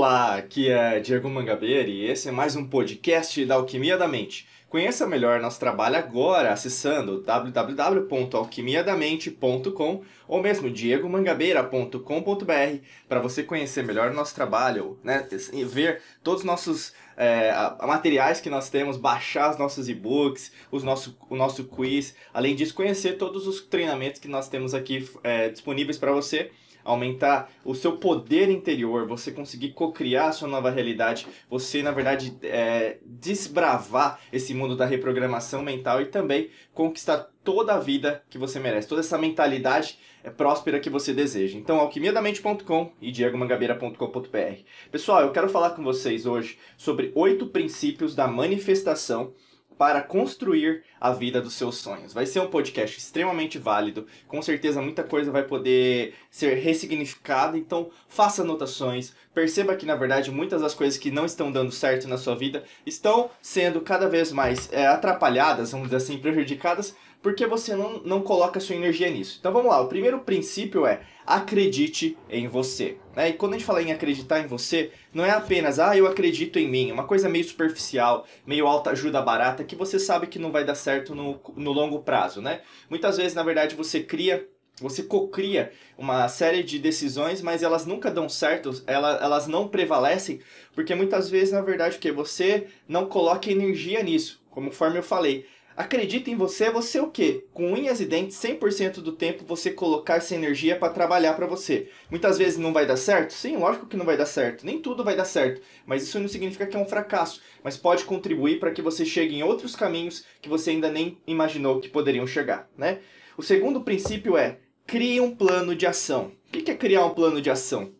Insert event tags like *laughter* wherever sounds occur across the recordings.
Olá, aqui é Diego Mangabeira e esse é mais um podcast da Alquimia da Mente. Conheça melhor nosso trabalho agora acessando www.alquimiadamente.com ou mesmo diegomangabeira.com.br para você conhecer melhor nosso trabalho, né, e ver todos os nossos é, materiais que nós temos, baixar os nossos e-books, os nosso, o nosso quiz, além disso conhecer todos os treinamentos que nós temos aqui é, disponíveis para você aumentar o seu poder interior, você conseguir co-criar a sua nova realidade, você, na verdade, é, desbravar esse mundo da reprogramação mental e também conquistar toda a vida que você merece, toda essa mentalidade é, próspera que você deseja. Então, alquimiadamente.com e diegomangabeira.com.br. Pessoal, eu quero falar com vocês hoje sobre oito princípios da manifestação para construir a vida dos seus sonhos. Vai ser um podcast extremamente válido, com certeza muita coisa vai poder ser ressignificada, então faça anotações, perceba que na verdade muitas das coisas que não estão dando certo na sua vida estão sendo cada vez mais é, atrapalhadas, vamos dizer assim, prejudicadas porque você não, não coloca sua energia nisso. Então vamos lá, o primeiro princípio é acredite em você. Né? E quando a gente fala em acreditar em você, não é apenas, ah, eu acredito em mim, uma coisa meio superficial, meio alta ajuda barata, que você sabe que não vai dar certo no, no longo prazo, né? Muitas vezes, na verdade, você cria você cocria uma série de decisões, mas elas nunca dão certo, elas, elas não prevalecem, porque muitas vezes, na verdade, que você não coloca energia nisso. Conforme eu falei, Acredita em você, você é o quê? Com unhas e dentes, 100% do tempo você colocar essa energia para trabalhar para você. Muitas vezes não vai dar certo? Sim, lógico que não vai dar certo. Nem tudo vai dar certo, mas isso não significa que é um fracasso, mas pode contribuir para que você chegue em outros caminhos que você ainda nem imaginou que poderiam chegar, né? O segundo princípio é crie um plano de ação. O que é criar um plano de ação?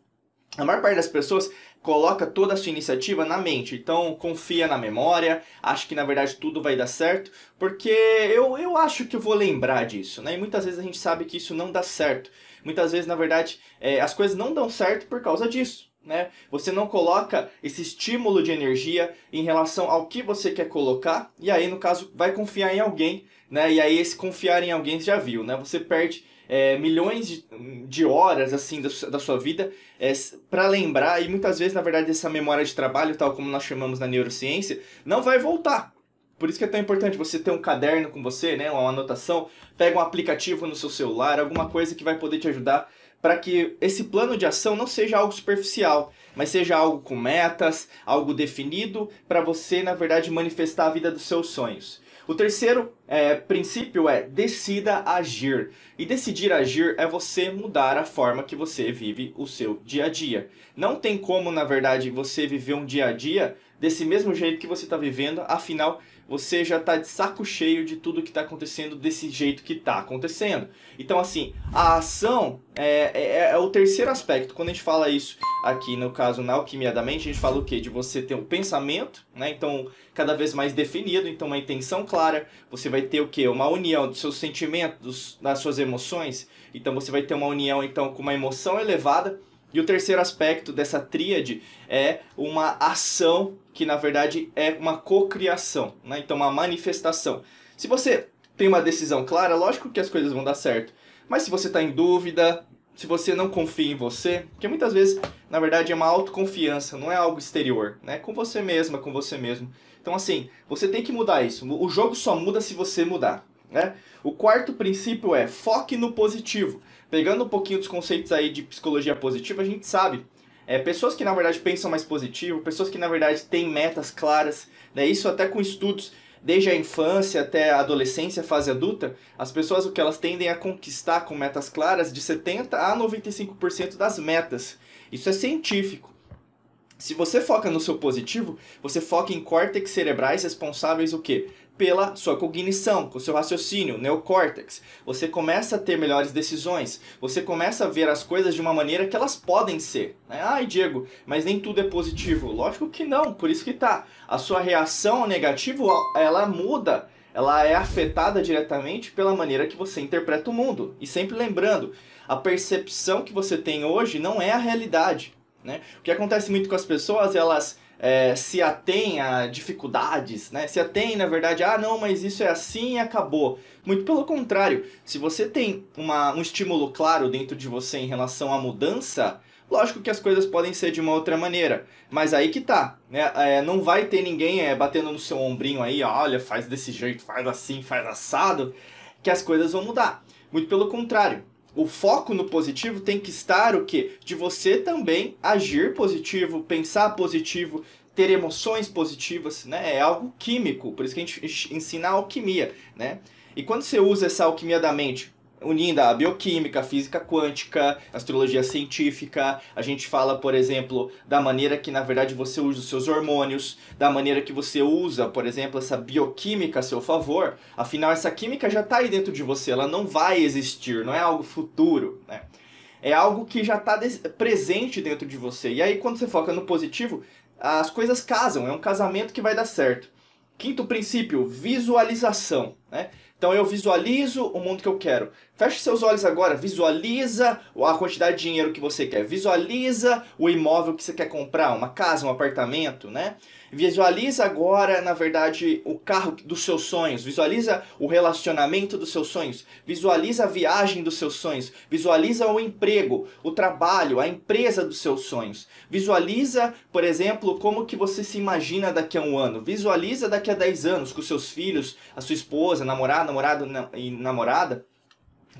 A maior parte das pessoas coloca toda a sua iniciativa na mente. Então, confia na memória, acha que na verdade tudo vai dar certo, porque eu, eu acho que eu vou lembrar disso, né? E muitas vezes a gente sabe que isso não dá certo. Muitas vezes, na verdade, é, as coisas não dão certo por causa disso. Né? Você não coloca esse estímulo de energia em relação ao que você quer colocar, e aí, no caso, vai confiar em alguém, né? E aí, esse confiar em alguém já viu, né? Você perde é, milhões de, de, horas assim da, da sua vida é, para lembrar e muitas vezes na verdade essa memória de trabalho tal como nós chamamos na neurociência não vai voltar por isso que é tão importante você ter um caderno com você né uma anotação pega um aplicativo no seu celular alguma coisa que vai poder te ajudar para que esse plano de ação não seja algo superficial, mas seja algo com metas, algo definido para você, na verdade, manifestar a vida dos seus sonhos. O terceiro é, princípio é decida agir. E decidir agir é você mudar a forma que você vive o seu dia a dia. Não tem como, na verdade, você viver um dia a dia desse mesmo jeito que você está vivendo, afinal, você já está de saco cheio de tudo que está acontecendo desse jeito que está acontecendo. Então, assim, a ação é, é, é, o terceiro aspecto. Quando a gente fala isso aqui, no caso, na alquimia da mente, a gente fala o quê? De você ter um pensamento, né? Então, cada vez mais definido, então uma intenção clara. Você vai ter o quê? Uma união dos seus sentimentos, das suas emoções. Então, você vai ter uma união, então, com uma emoção elevada e o terceiro aspecto dessa tríade é uma ação que na verdade é uma cocriação, né? Então uma manifestação. Se você tem uma decisão clara, lógico que as coisas vão dar certo. Mas se você está em dúvida, se você não confia em você, porque muitas vezes, na verdade, é uma autoconfiança, não é algo exterior, né? Com você mesma, com você mesmo. Então assim, você tem que mudar isso. O jogo só muda se você mudar. Né? O quarto princípio é foque no positivo. Pegando um pouquinho dos conceitos aí de psicologia positiva, a gente sabe é, pessoas que na verdade pensam mais positivo, pessoas que na verdade têm metas claras, né? isso até com estudos desde a infância até a adolescência, fase adulta, as pessoas o que elas tendem a conquistar com metas claras de 70 a 95% das metas. Isso é científico. Se você foca no seu positivo, você foca em córtex cerebrais responsáveis o quê? Pela sua cognição, com seu raciocínio, neocórtex. Você começa a ter melhores decisões, você começa a ver as coisas de uma maneira que elas podem ser. Né? Ai, Diego, mas nem tudo é positivo. Lógico que não, por isso que tá. A sua reação ao negativo, ela muda ela é afetada diretamente pela maneira que você interpreta o mundo. E sempre lembrando, a percepção que você tem hoje não é a realidade. Né? O que acontece muito com as pessoas, elas é, se atêm a dificuldades, né? se atêm, na verdade, ah, não, mas isso é assim e acabou. Muito pelo contrário, se você tem uma, um estímulo claro dentro de você em relação à mudança, Lógico que as coisas podem ser de uma outra maneira, mas aí que tá, né? É, não vai ter ninguém é, batendo no seu ombrinho aí, olha, faz desse jeito, faz assim, faz assado, que as coisas vão mudar. Muito pelo contrário. O foco no positivo tem que estar o quê? De você também agir positivo, pensar positivo, ter emoções positivas, né? É algo químico, por isso que a gente ensina a alquimia, né? E quando você usa essa alquimia da mente unindo a bioquímica, a física quântica, a astrologia científica. A gente fala, por exemplo, da maneira que na verdade você usa os seus hormônios, da maneira que você usa, por exemplo, essa bioquímica a seu favor. Afinal, essa química já está aí dentro de você, ela não vai existir, não é algo futuro, né? É algo que já está presente dentro de você. E aí, quando você foca no positivo, as coisas casam, é um casamento que vai dar certo. Quinto princípio, visualização. Né? Então eu visualizo o mundo que eu quero. Feche seus olhos agora, visualiza a quantidade de dinheiro que você quer. Visualiza o imóvel que você quer comprar, uma casa, um apartamento, né? Visualiza agora, na verdade, o carro dos seus sonhos. Visualiza o relacionamento dos seus sonhos. Visualiza a viagem dos seus sonhos. Visualiza o emprego, o trabalho, a empresa dos seus sonhos. Visualiza, por exemplo, como que você se imagina daqui a um ano. Visualiza daqui a 10 anos com seus filhos, a sua esposa, namorado, namorado e namorada.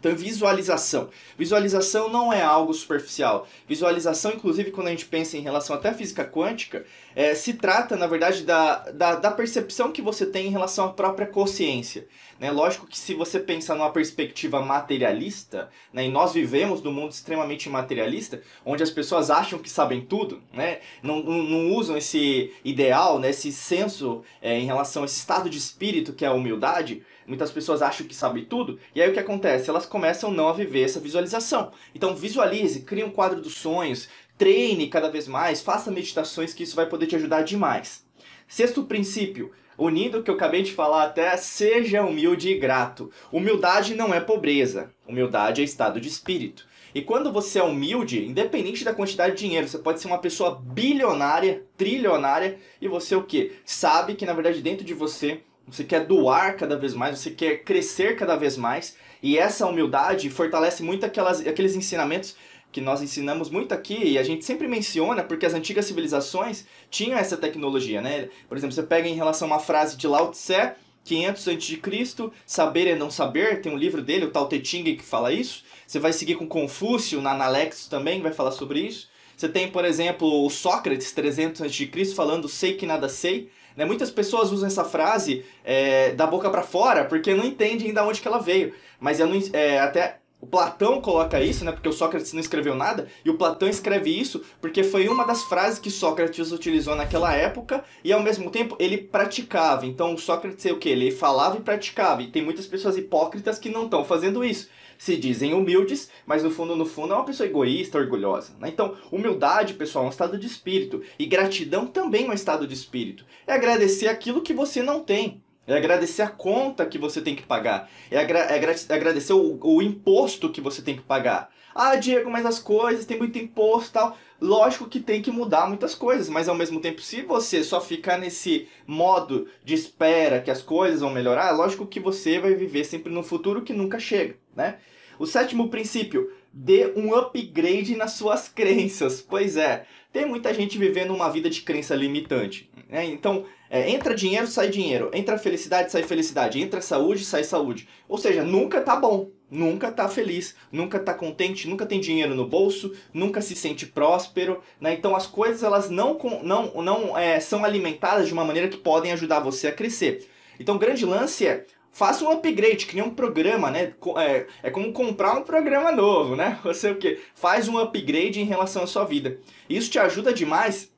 Então, visualização. Visualização não é algo superficial. Visualização, inclusive, quando a gente pensa em relação até à física quântica, é, se trata, na verdade, da, da, da, percepção que você tem em relação à própria consciência. Né? Lógico que se você pensa numa perspectiva materialista, né, e nós vivemos num mundo extremamente materialista, onde as pessoas acham que sabem tudo, né? não, não, não usam esse ideal, né, esse senso é, em relação a esse estado de espírito que é a humildade, Muitas pessoas acham que sabem tudo, e aí o que acontece? Elas começam não a viver essa visualização. Então visualize, crie um quadro dos sonhos, treine cada vez mais, faça meditações que isso vai poder te ajudar demais. Sexto princípio, unindo o que eu acabei de falar até, seja humilde e grato. Humildade não é pobreza, humildade é estado de espírito. E quando você é humilde, independente da quantidade de dinheiro, você pode ser uma pessoa bilionária, trilionária, e você o quê? Sabe que na verdade dentro de você você quer doar cada vez mais, você quer crescer cada vez mais. E essa humildade fortalece muito aquelas, aqueles ensinamentos que nós ensinamos muito aqui e a gente sempre menciona porque as antigas civilizações tinham essa tecnologia, né? Por exemplo, você pega em relação a uma frase de Lao Tse, 500 a.C., saber é não saber, tem um livro dele, o Tao Te Ching, que fala isso. Você vai seguir com Confúcio, na Analectus também vai falar sobre isso. Você tem, por exemplo, o Sócrates, 300 a.C., falando sei que nada sei. Né? Muitas pessoas usam essa frase é, da boca para fora porque não entendem de onde que ela veio. Mas eu não, é, até o Platão coloca isso, né? Porque o Sócrates não escreveu nada, e o Platão escreve isso porque foi uma das frases que Sócrates utilizou naquela época e ao mesmo tempo ele praticava. Então o Sócrates é o que? Ele falava e praticava. E tem muitas pessoas hipócritas que não estão fazendo isso se dizem humildes, mas no fundo, no fundo, é uma pessoa egoísta, orgulhosa. Né? Então, humildade, pessoal, é um estado de espírito. E gratidão também é um estado de espírito. É agradecer aquilo que você não tem. É agradecer a conta que você tem que pagar. É, agra é, é agradecer o, o imposto que você tem que pagar. Ah, Diego, mas as coisas, tem muito imposto tal. Lógico que tem que mudar muitas coisas, mas ao mesmo tempo, se você só ficar nesse modo de espera que as coisas vão melhorar, lógico que você vai viver sempre no futuro que nunca chega, né? O sétimo princípio, dê um upgrade nas suas crenças. Pois é, tem muita gente vivendo uma vida de crença limitante. Né? Então, é, entra dinheiro, sai dinheiro. Entra felicidade, sai felicidade. Entra saúde, sai saúde. Ou seja, nunca tá bom. Nunca tá feliz, nunca tá contente, nunca tem dinheiro no bolso, nunca se sente próspero, né? Então as coisas elas não, não, não é, são alimentadas de uma maneira que podem ajudar você a crescer. Então o grande lance é faça um upgrade, cria um programa, né? É, é como comprar um programa novo, né? *laughs* Você o quê? Faz um upgrade em relação à sua vida. Isso te ajuda demais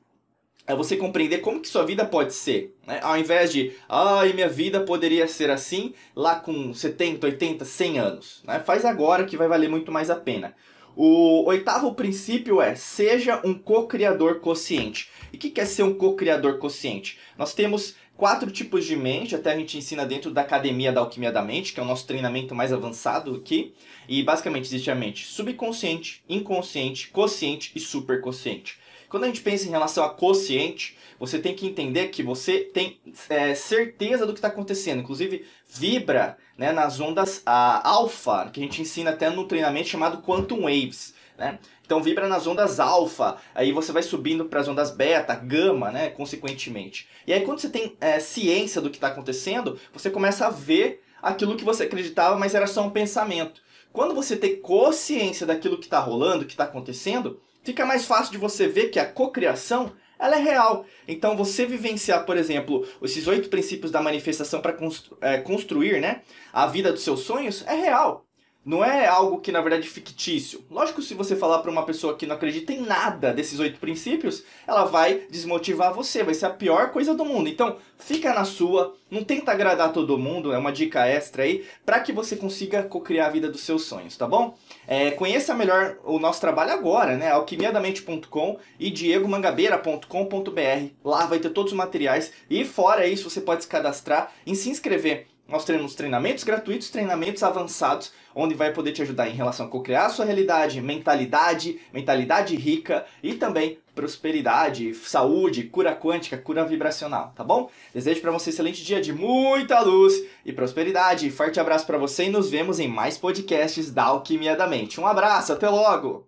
a você compreender como que sua vida pode ser. Né? Ao invés de, ai, minha vida poderia ser assim lá com 70, 80, 100 anos. Né? Faz agora que vai valer muito mais a pena. O oitavo princípio é seja um co-criador consciente. E o que é ser um co-criador consciente? Nós temos quatro tipos de mente, até a gente ensina dentro da Academia da Alquimia da Mente, que é o nosso treinamento mais avançado aqui. E basicamente existe a mente subconsciente, inconsciente, consciente e superconsciente. Quando a gente pensa em relação a consciente, você tem que entender que você tem é, certeza do que está acontecendo. Inclusive, vibra né, nas ondas a, alfa, que a gente ensina até no treinamento chamado Quantum Waves. Né? Então vibra nas ondas alfa, aí você vai subindo para as ondas beta, gama, né, consequentemente. E aí quando você tem é, ciência do que está acontecendo, você começa a ver aquilo que você acreditava, mas era só um pensamento. Quando você tem consciência daquilo que está rolando, que está acontecendo, fica mais fácil de você ver que a cocriação ela é real. Então você vivenciar, por exemplo, esses oito princípios da manifestação para constru é, construir né, a vida dos seus sonhos é real. Não é algo que na verdade é fictício. Lógico, se você falar para uma pessoa que não acredita em nada desses oito princípios, ela vai desmotivar você, vai ser a pior coisa do mundo. Então, fica na sua, não tenta agradar todo mundo, é uma dica extra aí, para que você consiga co-criar a vida dos seus sonhos, tá bom? É, conheça melhor o nosso trabalho agora, né? alquimiadamente.com e diegomangabeira.com.br. Lá vai ter todos os materiais e fora isso você pode se cadastrar e se inscrever nós temos treinamentos gratuitos, treinamentos avançados, onde vai poder te ajudar em relação a co-criar sua realidade, mentalidade, mentalidade rica e também prosperidade, saúde, cura quântica, cura vibracional, tá bom? Desejo para você um excelente dia de muita luz e prosperidade. Forte abraço para você e nos vemos em mais podcasts da Alquimia da Mente. Um abraço, até logo!